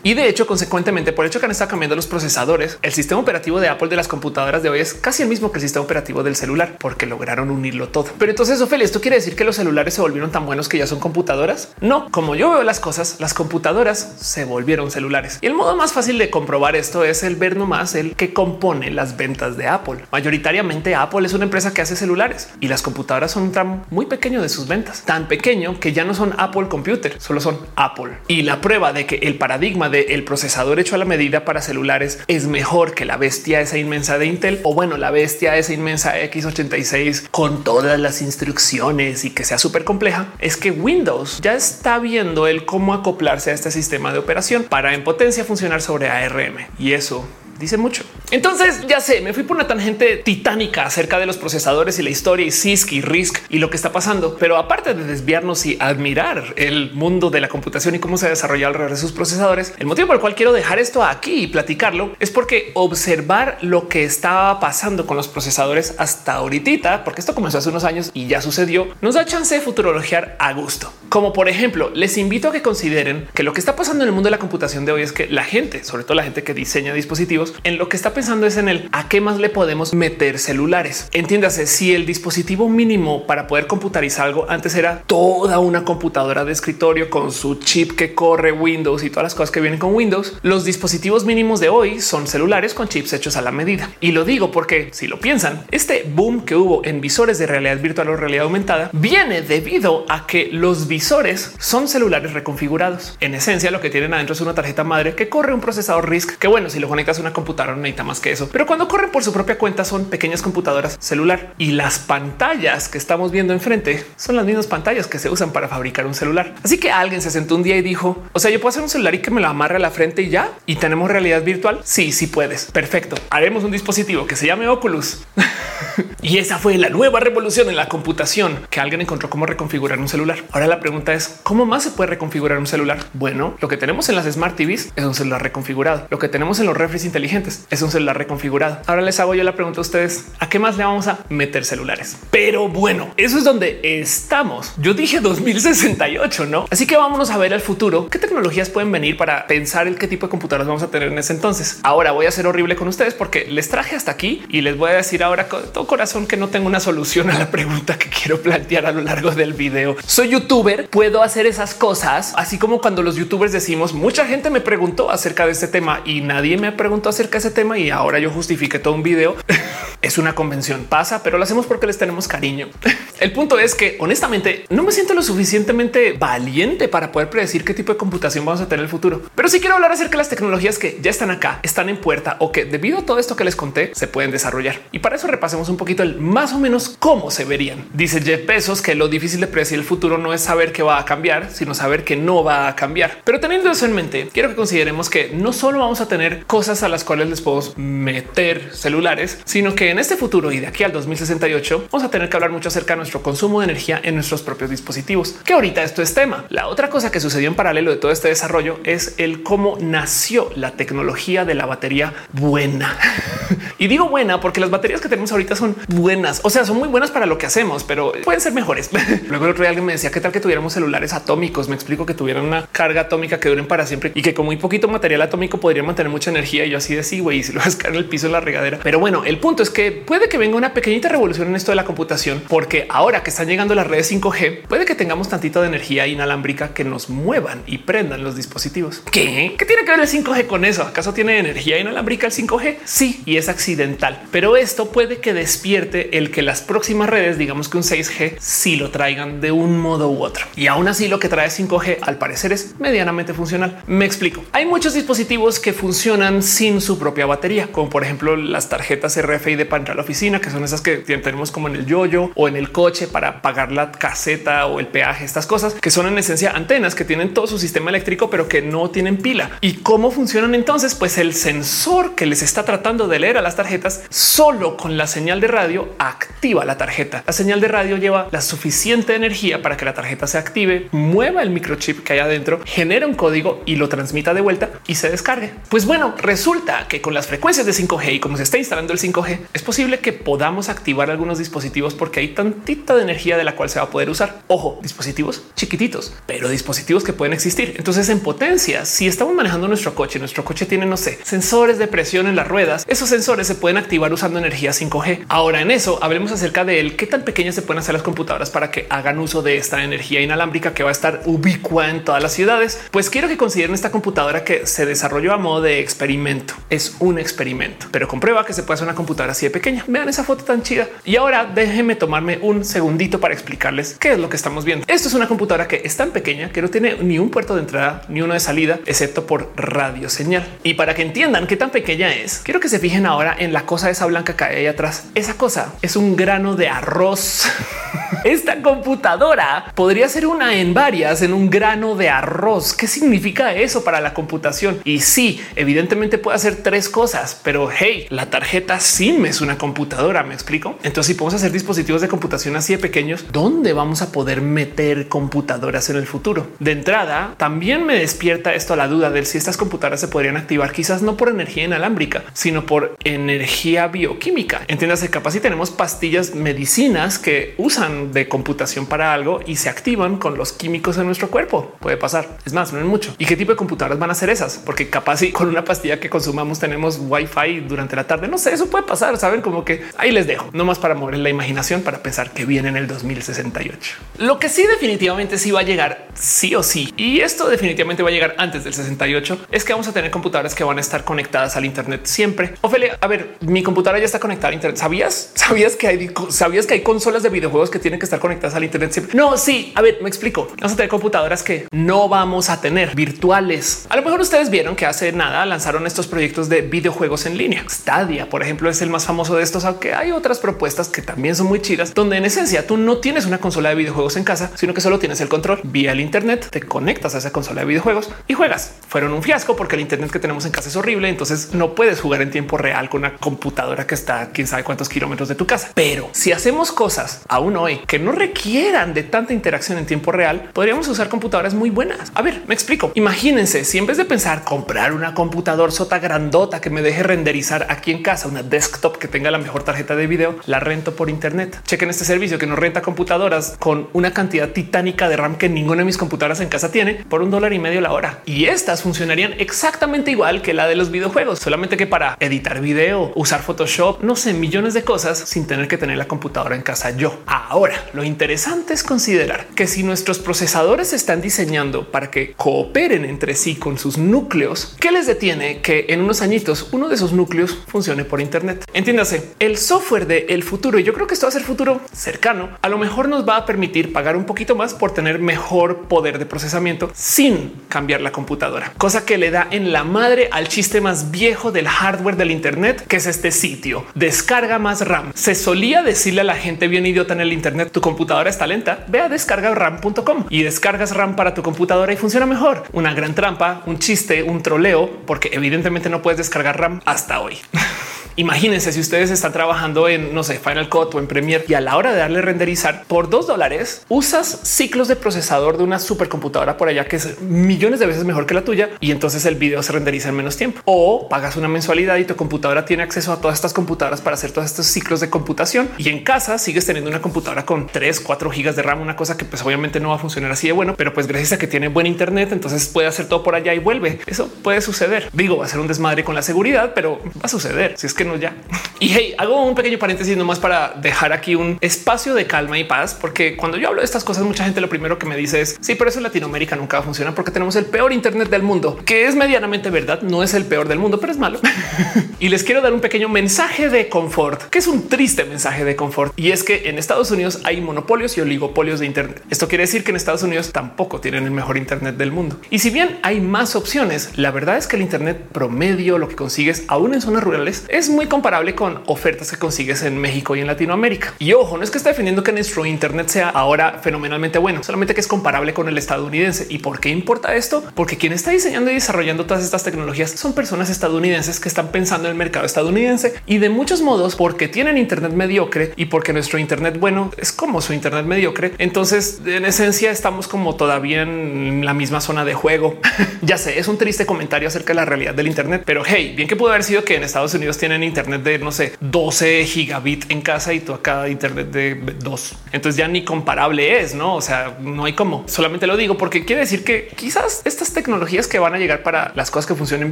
Y de hecho, consecuentemente, por el hecho que han estado cambiando los procesadores, el sistema operativo de Apple de las computadoras de hoy es casi el mismo que el sistema operativo del celular, porque lograron unirlo todo. Pero entonces, Ophelia, ¿esto quiere decir que los celulares se volvieron tan buenos que ya son computadoras? No, como yo veo las cosas, las computadoras se volvieron celulares. Y el modo más fácil de comprobar esto es el ver nomás el que compone las ventas de Apple. Mayoritariamente Apple es una empresa que hace celulares y las computadoras son un tramo muy pequeño de sus ventas, tan pequeño que ya no son Apple Computer, solo son Apple. Y la prueba de que el paradigma el procesador hecho a la medida para celulares es mejor que la bestia esa inmensa de Intel o bueno, la bestia esa inmensa x86 con todas las instrucciones y que sea súper compleja, es que Windows ya está viendo el cómo acoplarse a este sistema de operación para en potencia funcionar sobre ARM y eso dice mucho. Entonces ya sé, me fui por una tangente titánica acerca de los procesadores y la historia y CISC y RISC y lo que está pasando. Pero aparte de desviarnos y admirar el mundo de la computación y cómo se ha desarrollado alrededor de sus procesadores, el motivo por el cual quiero dejar esto aquí y platicarlo es porque observar lo que estaba pasando con los procesadores hasta ahorita, porque esto comenzó hace unos años y ya sucedió, nos da chance de futurologiar a gusto. Como por ejemplo, les invito a que consideren que lo que está pasando en el mundo de la computación de hoy es que la gente, sobre todo la gente que diseña dispositivos, en lo que está pensando es en el a qué más le podemos meter celulares. Entiéndase, si el dispositivo mínimo para poder computarizar algo antes era toda una computadora de escritorio con su chip que corre Windows y todas las cosas que vienen con Windows, los dispositivos mínimos de hoy son celulares con chips hechos a la medida. Y lo digo porque si lo piensan, este boom que hubo en visores de realidad virtual o realidad aumentada viene debido a que los visores son celulares reconfigurados. En esencia, lo que tienen adentro es una tarjeta madre que corre un procesador RISC que bueno, si lo conectas a una computadora no necesita más que eso. Pero cuando corren por su propia cuenta son pequeñas computadoras celular y las pantallas que estamos viendo enfrente son las mismas pantallas que se usan para fabricar un celular. Así que alguien se sentó un día y dijo, o sea, yo puedo hacer un celular y que me lo amarre a la frente y ya y tenemos realidad virtual. Sí, sí puedes. Perfecto. Haremos un dispositivo que se llame Oculus. y esa fue la nueva revolución en la computación que alguien encontró cómo reconfigurar un celular. Ahora la pregunta es cómo más se puede reconfigurar un celular. Bueno, lo que tenemos en las Smart TVs es un celular reconfigurado. Lo que tenemos en los refres inteligentes es un celular reconfigurado. Ahora les hago yo la pregunta a ustedes a qué más le vamos a meter celulares. Pero bueno, eso es donde estamos. Yo dije 2068, no? Así que vámonos a ver el futuro. ¿Qué tecnologías pueden venir para pensar el qué tipo de computadoras vamos a tener en ese entonces? Ahora voy a ser horrible con ustedes porque les traje hasta aquí y les voy a decir ahora con todo corazón que no tengo una solución a la pregunta que quiero plantear a lo largo del video. Soy youtuber, puedo hacer esas cosas, así como cuando los youtubers decimos mucha gente me preguntó acerca de este tema y nadie me preguntó acerca de ese tema y ahora yo justifique todo un video. es una convención, pasa, pero lo hacemos porque les tenemos cariño. El punto es que honestamente no me siento lo suficientemente valiente para poder predecir qué tipo de computación vamos a tener en el futuro. Pero sí quiero hablar acerca de las tecnologías que ya están acá, están en puerta o que debido a todo esto que les conté se pueden desarrollar. Y para eso repasemos un poquito el más o menos cómo se verían. Dice Jeff Bezos que lo difícil de predecir el futuro no es saber qué va a cambiar, sino saber que no va a cambiar. Pero teniendo eso en mente, quiero que consideremos que no solo vamos a tener cosas a las cuales les podemos meter celulares, sino que en este futuro y de aquí al 2068 vamos a tener que hablar mucho acerca de nuestro consumo de energía en nuestros propios dispositivos, que ahorita esto es tema. La otra cosa que sucedió en paralelo de todo este desarrollo es el cómo nació la tecnología de la batería buena. y digo buena porque las baterías que tenemos ahorita son buenas, o sea, son muy buenas para lo que hacemos, pero pueden ser mejores. Luego el otro día alguien me decía qué tal que tuviéramos celulares atómicos. Me explico que tuvieran una carga atómica que duren para siempre y que con muy poquito material atómico podrían mantener mucha energía. Y yo así de sí, güey, si lo vas a caer en el piso de la regadera. Pero bueno, el punto es que puede que venga una pequeñita revolución en esto de la computación, porque ahora que están llegando las redes 5G, puede que tengamos tantito de energía inalámbrica que nos muevan y prendan los dispositivos. ¿Qué? ¿Qué tiene que ver el 5G con eso? ¿Acaso tiene energía inalámbrica el 5G? Sí, y es accidental, pero esto puede que despierte el que las próximas redes, digamos que un 6G, sí lo traigan de un modo u otro. Y aún así lo que trae 5G al parecer es medianamente funcional. Me explico. Hay muchos dispositivos que funcionan sin su propia batería, como por ejemplo las tarjetas RFID para entrar a la oficina, que son esas que tenemos como en el yoyo o en el coche para pagar la caseta o el peaje, estas cosas que son en esencia antenas que tienen todo su sistema eléctrico, pero que no tienen pila. ¿Y cómo funcionan entonces? Pues el sensor que les está tratando de leer a las tarjetas solo con la señal de radio activa la tarjeta. La señal de radio lleva la suficiente energía para que la tarjeta se active, mueva el microchip que hay adentro, genera un código y lo transmita de vuelta y se descargue. Pues bueno, resulta que con las frecuencias de 5G y como se está instalando el 5G, es posible que podamos activar algunos dispositivos porque hay tantita de energía de la cual se va a poder usar. Ojo, dispositivos chiquititos, pero dispositivos que pueden existir. Entonces, en potencia, si estamos manejando nuestro coche, nuestro coche tiene, no sé, sensores de presión en las ruedas, esos sensores se pueden activar usando energía 5G. Ahora en eso hablemos acerca de qué tan pequeñas se pueden hacer las computadoras para que hagan uso de esta energía inalámbrica que va a estar ubicua en todas las ciudades. Pues quiero que consideren esta computadora que se desarrolló a modo de experimento. Es un experimento, pero comprueba que se puede hacer una computadora así de pequeña. Vean esa foto tan chida. Y ahora déjenme tomarme un segundito para explicarles qué es lo que estamos viendo. Esto es una computadora que es tan pequeña que no tiene ni un puerto de entrada ni uno de salida, excepto por radio señal. Y para que entiendan qué tan pequeña es, quiero que se fijen ahora en la cosa esa blanca que hay ahí atrás. Esa cosa es un grano de arroz. Esta computadora podría ser una en varias en un grano de arroz. ¿Qué significa eso para la computación? Y sí, evidentemente puede hacer tres cosas, pero hey, la tarjeta SIM es una computadora. Me explico. Entonces, si podemos hacer dispositivos de computación así de pequeños, ¿dónde vamos a poder meter computadoras en el futuro? De entrada, también me despierta esto a la duda de si estas computadoras se podrían activar, quizás no por energía inalámbrica, sino por energía bioquímica. Entiéndase, capaz si tenemos pastillas medicinas que usan de computación para algo y se activan con los químicos en nuestro cuerpo. Puede pasar. Es más, no es mucho. ¿Y qué tipo de computadoras van a ser esas? Porque capaz si con una pastilla que consumamos tenemos wifi durante la tarde. No sé, eso puede pasar. Saben como que ahí les dejo, no más para mover la imaginación para pensar que viene en el 2068. Lo que sí definitivamente sí va a llegar sí o sí, y esto definitivamente va a llegar antes del 68, es que vamos a tener computadoras que van a estar conectadas al Internet siempre. Ophelia, a ver, mi computadora ya está conectada al Internet. ¿Sabías? ¿Sabías que hay, sabías que hay consolas de videojuegos que tienen que estar conectadas al Internet siempre? No, sí. A ver, me explico. Vamos a tener computadoras que no vamos a tener virtuales. A lo mejor ustedes vieron que hace nada lanzaron estos proyectos de videojuegos en línea. Stadia, por ejemplo, es el más famoso de estos, aunque hay otras propuestas que también son muy chidas, donde en esencia tú no tienes una consola de videojuegos en casa, sino que solo tienes el control vía el Internet, te conectas a esa consola de videojuegos y juegas. Fueron un fiasco porque el Internet que tenemos en casa es horrible, entonces no puedes jugar en tiempo real con una computadora que está quién sabe cuántos kilómetros de tu casa. Pero si hacemos cosas aún hoy que no requieran de tanta interacción en tiempo real, podríamos usar computadoras muy buenas. A ver, me explico. Imagínense si en vez de pensar comprar una computadora sota grandota que me deje renderizar aquí en casa, una desktop que tenga la mejor tarjeta de video, la rento por Internet. Chequen este servicio que nos renta computadoras con una cantidad titánica de RAM que ninguna de mis computadoras en casa tiene por un dólar y medio la hora. Y estas funcionarían exactamente igual que la de los videojuegos, solamente que para editar video, usar Photoshop, no sé, millones de cosas sin tener que tener la computadora en casa yo. Ahora, lo interesante es considerar que si nuestros procesadores están diseñando para que cooperen entre sí con sus núcleos, ¿qué les detiene que en unos añitos uno de esos núcleos funcione por Internet? Entiéndase, el software del el futuro, y yo creo que esto va a ser futuro cercano, a lo mejor nos va a permitir pagar un poquito más por tener mejor poder de procesamiento sin cambiar la computadora, cosa que le da en la madre al chiste más viejo del hardware del Internet, que es este sitio. Descarga más RAM. Se solía decirle a la gente bien idiota en el Internet, tu computadora está lenta, ve a descargaram.com y descargas RAM para tu computadora y funciona mejor. Una gran trampa, un chiste, un troleo, porque evidentemente no puedes descargar RAM hasta hoy. Imagínense si ustedes están trabajando en no sé, Final Cut o en Premiere y a la hora de darle renderizar por dos dólares usas ciclos de procesador de una supercomputadora por allá que es millones de veces mejor que la tuya y entonces el video se renderiza en menos tiempo o pagas una mensualidad y tu computadora tiene acceso a todas estas computadoras para hacer todos estos ciclos de computación y en casa sigues teniendo una computadora con 3, 4 gigas de RAM, una cosa que pues obviamente no va a funcionar así de bueno, pero pues gracias a que tiene buen internet, entonces puede hacer todo por allá y vuelve. Eso puede suceder. Digo, va a ser un desmadre con la seguridad, pero va a suceder. Si es que búsquenos ya. Y hey, hago un pequeño paréntesis nomás para dejar aquí un espacio de calma y paz, porque cuando yo hablo de estas cosas, mucha gente lo primero que me dice es sí, pero eso en Latinoamérica nunca funciona porque tenemos el peor Internet del mundo, que es medianamente verdad. No es el peor del mundo, pero es malo. y les quiero dar un pequeño mensaje de confort, que es un triste mensaje de confort. Y es que en Estados Unidos hay monopolios y oligopolios de Internet. Esto quiere decir que en Estados Unidos tampoco tienen el mejor Internet del mundo. Y si bien hay más opciones, la verdad es que el Internet promedio, lo que consigues aún en zonas rurales, es muy comparable con ofertas que consigues en México y en Latinoamérica. Y ojo, no es que esté defendiendo que nuestro Internet sea ahora fenomenalmente bueno, solamente que es comparable con el estadounidense. ¿Y por qué importa esto? Porque quien está diseñando y desarrollando todas estas tecnologías son personas estadounidenses que están pensando en el mercado estadounidense y de muchos modos porque tienen Internet mediocre y porque nuestro Internet bueno es como su Internet mediocre. Entonces, en esencia, estamos como todavía en la misma zona de juego. ya sé, es un triste comentario acerca de la realidad del Internet, pero hey, bien que pudo haber sido que en Estados Unidos tienen Internet de no sé, 12 gigabit en casa y tú acá Internet de dos. Entonces ya ni comparable es, no? O sea, no hay como solamente lo digo porque quiere decir que quizás estas tecnologías que van a llegar para las cosas que funcionen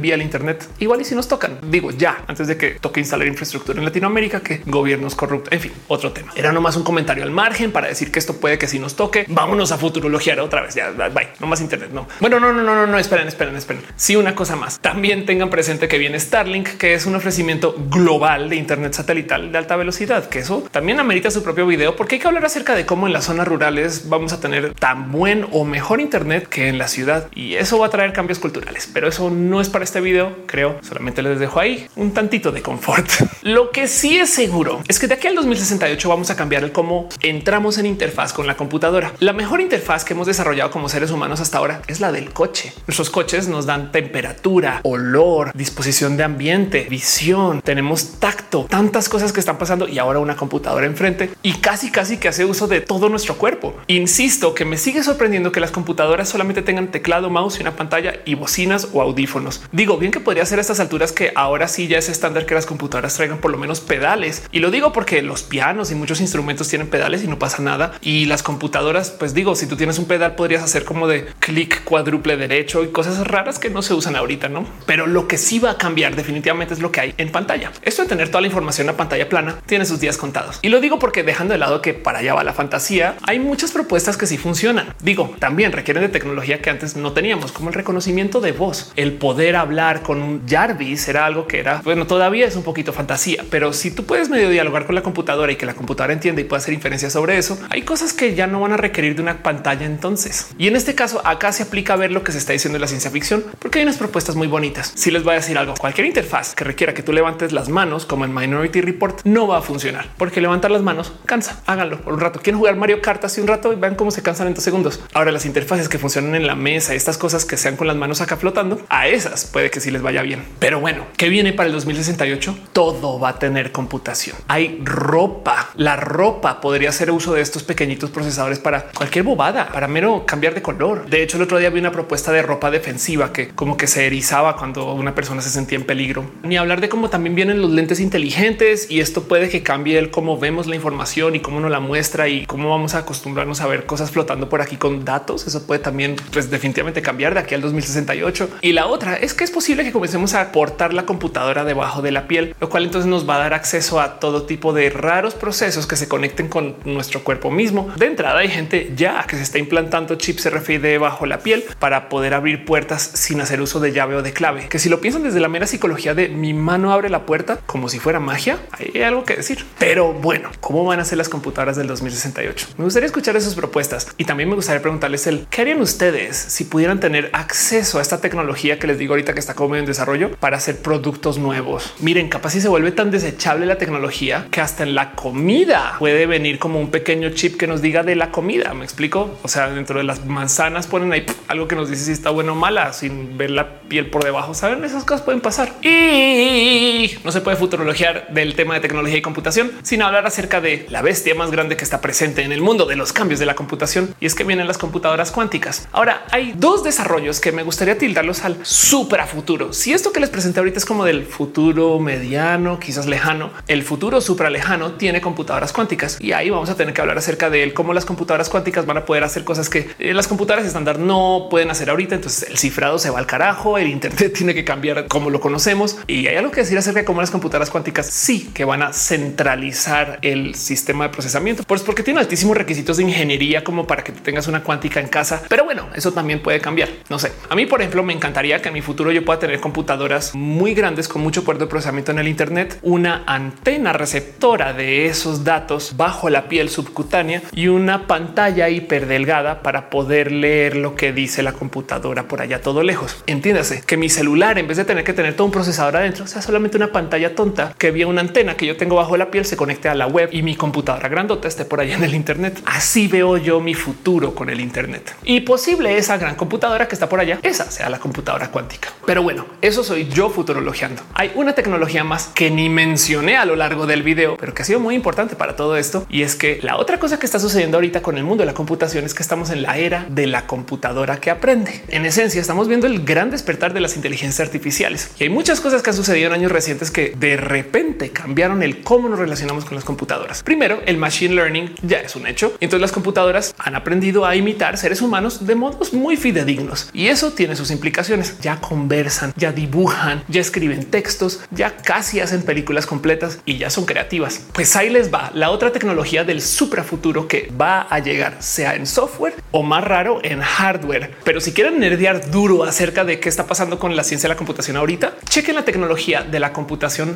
vía el Internet, igual y si nos tocan, digo ya antes de que toque instalar infraestructura en Latinoamérica, que gobiernos corruptos, en fin, otro tema. Era nomás un comentario al margen para decir que esto puede que si nos toque, vámonos a futurologiar otra vez. Ya bye, no más Internet. No, bueno, no, no, no, no, no, esperen, esperen, esperen. Sí, una cosa más. También tengan presente que viene Starlink, que es un ofrecimiento global de Internet satelital de alta velocidad, que eso también amerita su propio video, porque hay que hablar acerca de cómo en las zonas rurales vamos a tener tan buen o mejor Internet que en la ciudad. Y eso va a traer cambios culturales, pero eso no es para este video, creo. Solamente les dejo ahí un tantito de confort. Lo que sí es seguro es que de aquí al 2068 vamos a cambiar el cómo entramos en interfaz con la computadora. La mejor interfaz que hemos desarrollado como seres humanos hasta ahora es la del coche. Nuestros coches nos dan temperatura, olor, disposición de ambiente, visión, tenemos tacto, tantas cosas que están pasando y ahora una computadora enfrente y casi casi que hace uso de todo nuestro cuerpo. Insisto que me sigue sorprendiendo que las computadoras solamente tengan teclado, mouse y una pantalla y bocinas o audífonos. Digo bien que podría ser a estas alturas que ahora sí ya es estándar que las computadoras traigan por lo menos pedales. Y lo digo porque los pianos y muchos instrumentos tienen pedales y no pasa nada. Y las computadoras, pues digo, si tú tienes un pedal podrías hacer como de clic cuádruple derecho y cosas raras que no se usan ahorita, ¿no? Pero lo que sí va a cambiar definitivamente es lo que hay en pantalla. Esto de tener toda la información a pantalla plana tiene sus días contados. Y lo digo porque dejando de lado que para allá va la fantasía, hay muchas propuestas que sí funcionan. Digo, también requieren de tecnología que antes no teníamos, como el reconocimiento de voz, el poder hablar con un Jarvis era algo que era, bueno, todavía es un poquito fantasía, pero si tú puedes medio dialogar con la computadora y que la computadora entienda y pueda hacer inferencias sobre eso, hay cosas que ya no van a requerir de una pantalla entonces. Y en este caso, acá se aplica a ver lo que se está diciendo en la ciencia ficción, porque hay unas propuestas muy bonitas. Si les voy a decir algo, cualquier interfaz que requiera que tú levantes las manos, como en Minority Report, no va a funcionar porque levantar las manos cansa. Háganlo por un rato. Quieren jugar Mario Kart así un rato y vean cómo se cansan en dos segundos. Ahora las interfaces que funcionan en la mesa, estas cosas que sean con las manos acá flotando, a esas puede que sí les vaya bien. Pero bueno, ¿qué viene para el 2068? Todo va a tener computación. Hay ropa. La ropa podría hacer uso de estos pequeñitos procesadores para cualquier bobada, para mero cambiar de color. De hecho, el otro día vi una propuesta de ropa defensiva que como que se erizaba cuando una persona se sentía en peligro. Ni hablar de cómo también vienen los lentes inteligentes y esto puede que cambie el cómo vemos la información y cómo nos la muestra y cómo vamos a acostumbrarnos a ver cosas flotando por aquí con datos. Eso puede también pues definitivamente cambiar de aquí al 2068. Y la otra es que es posible que comencemos a portar la computadora debajo de la piel, lo cual entonces nos va a dar acceso a todo tipo de raros procesos que se conecten con nuestro cuerpo mismo. De entrada hay gente ya que se está implantando chips RFID bajo la piel para poder abrir puertas sin hacer uso de llave o de clave. Que si lo piensan desde la mera psicología de mi mano abre la puerta como si fuera magia, hay algo que decir. Pero bueno, ¿cómo van a ser las computadoras del 2068? Me gustaría escuchar esas propuestas y también me gustaría preguntarles el qué harían ustedes si pudieran tener acceso a esta tecnología que les digo ahorita que está como en desarrollo para hacer productos nuevos. Miren, capaz si se vuelve tan desechable la tecnología que hasta en la comida puede venir como un pequeño chip que nos diga de la comida. Me explico. O sea, dentro de las manzanas ponen ahí algo que nos dice si está bueno o mala sin ver la piel por debajo. Saben, esas cosas pueden pasar y no se puede futurologiar del tema de tecnología y computación sin hablar acerca de la bestia más grande que está presente en el mundo de los cambios de la computación y es que vienen las computadoras cuánticas. Ahora hay dos desarrollos que me gustaría tildarlos al supra futuro. Si esto que les presenté ahorita es como del futuro mediano, quizás lejano, el futuro supra lejano tiene computadoras cuánticas y ahí vamos a tener que hablar acerca de cómo las computadoras cuánticas van a poder hacer cosas que eh, las computadoras estándar no pueden hacer ahorita. Entonces el cifrado se va al carajo, el Internet tiene que cambiar como lo conocemos y hay algo que decir acerca acerca de cómo las computadoras cuánticas sí que van a centralizar el sistema de procesamiento, pues porque tiene altísimos requisitos de ingeniería como para que tengas una cuántica en casa. Pero bueno, eso también puede cambiar. No sé. A mí, por ejemplo, me encantaría que en mi futuro yo pueda tener computadoras muy grandes con mucho poder de procesamiento en el Internet, una antena receptora de esos datos bajo la piel subcutánea y una pantalla hiperdelgada para poder leer lo que dice la computadora por allá todo lejos. Entiéndase que mi celular, en vez de tener que tener todo un procesador adentro, sea solamente una pantalla tonta que vía una antena que yo tengo bajo la piel, se conecte a la web y mi computadora grandota esté por allá en el Internet. Así veo yo mi futuro con el Internet y posible esa gran computadora que está por allá, esa sea la computadora cuántica. Pero bueno, eso soy yo futurologiando. Hay una tecnología más que ni mencioné a lo largo del video, pero que ha sido muy importante para todo esto. Y es que la otra cosa que está sucediendo ahorita con el mundo de la computación es que estamos en la era de la computadora que aprende. En esencia, estamos viendo el gran despertar de las inteligencias artificiales y hay muchas cosas que han sucedido en años recientes que de repente cambiaron el cómo nos relacionamos con las computadoras. Primero, el machine learning ya es un hecho. Entonces las computadoras han aprendido a imitar seres humanos de modos muy fidedignos y eso tiene sus implicaciones. Ya conversan, ya dibujan, ya escriben textos, ya casi hacen películas completas y ya son creativas. Pues ahí les va la otra tecnología del suprafuturo que va a llegar, sea en software o más raro en hardware. Pero si quieren nerdear duro acerca de qué está pasando con la ciencia de la computación ahorita, chequen la tecnología de la computación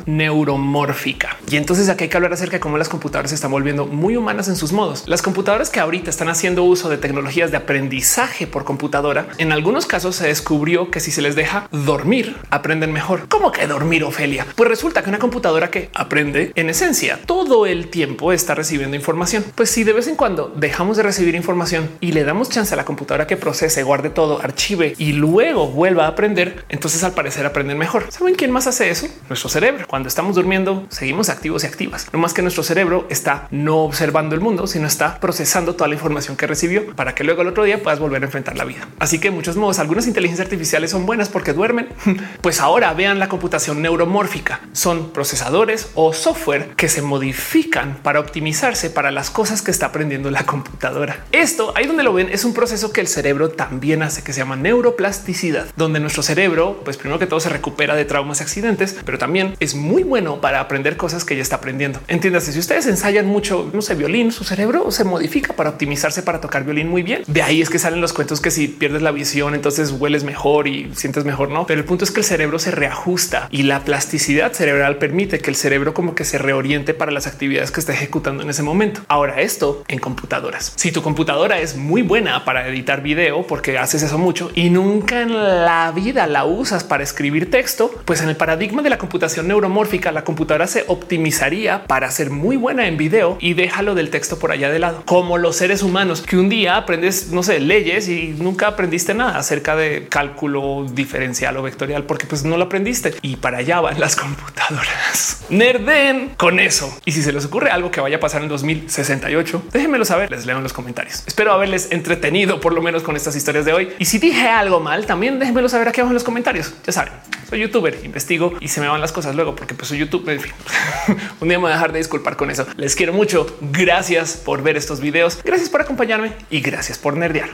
neuromórfica. Y entonces aquí hay que hablar acerca de cómo las computadoras se están volviendo muy humanas en sus modos. Las computadoras que ahorita están haciendo uso de tecnologías de aprendizaje por computadora, en algunos casos se descubrió que si se les deja dormir, aprenden mejor. ¿Cómo que dormir, Ofelia? Pues resulta que una computadora que aprende en esencia todo el tiempo está recibiendo información. Pues si de vez en cuando dejamos de recibir información y le damos chance a la computadora que procese, guarde todo, archive y luego vuelva a aprender, entonces al parecer aprenden mejor. ¿Saben quién más hace eso? Nuestro cerebro. Cuando estamos durmiendo, seguimos activos y activas. No más que nuestro cerebro está no observando el mundo, sino está procesando toda la información que recibió para que luego el otro día puedas volver a enfrentar la vida. Así que muchos modos, algunas inteligencias artificiales son buenas porque duermen. Pues ahora vean la computación neuromórfica. Son procesadores o software que se modifican para optimizarse para las cosas que está aprendiendo la computadora. Esto ahí donde lo ven es un proceso que el cerebro también hace que se llama neuroplasticidad, donde nuestro cerebro, pues primero que todo se recupera de traumas y accidentes, pero también es muy bueno para aprender cosas que ya está aprendiendo. Entiéndase, si ustedes ensayan mucho, no sé, violín, su cerebro se modifica para optimizarse para tocar violín muy bien. De ahí es que salen los cuentos que si pierdes la visión, entonces hueles mejor y sientes mejor, no? Pero el punto es que el cerebro se reajusta y la plasticidad cerebral permite que el cerebro como que se reoriente para las actividades que está ejecutando en ese momento. Ahora esto en computadoras. Si tu computadora es muy buena para editar video porque haces eso mucho y nunca en la vida la usas para escribir texto, pues en el paradigma de la neuromórfica, la computadora se optimizaría para ser muy buena en video y déjalo del texto por allá de lado, como los seres humanos que un día aprendes, no sé, leyes y nunca aprendiste nada acerca de cálculo diferencial o vectorial porque pues no lo aprendiste y para allá van las computadoras. Nerden con eso. Y si se les ocurre algo que vaya a pasar en 2068, déjenmelo saber, les leo en los comentarios. Espero haberles entretenido por lo menos con estas historias de hoy. Y si dije algo mal, también déjenmelo saber aquí abajo en los comentarios. Ya saben, soy youtuber, investigo y se me van las cosas luego porque pues soy YouTube. En fin, un día me voy a dejar de disculpar con eso. Les quiero mucho. Gracias por ver estos videos. Gracias por acompañarme y gracias por nerdear.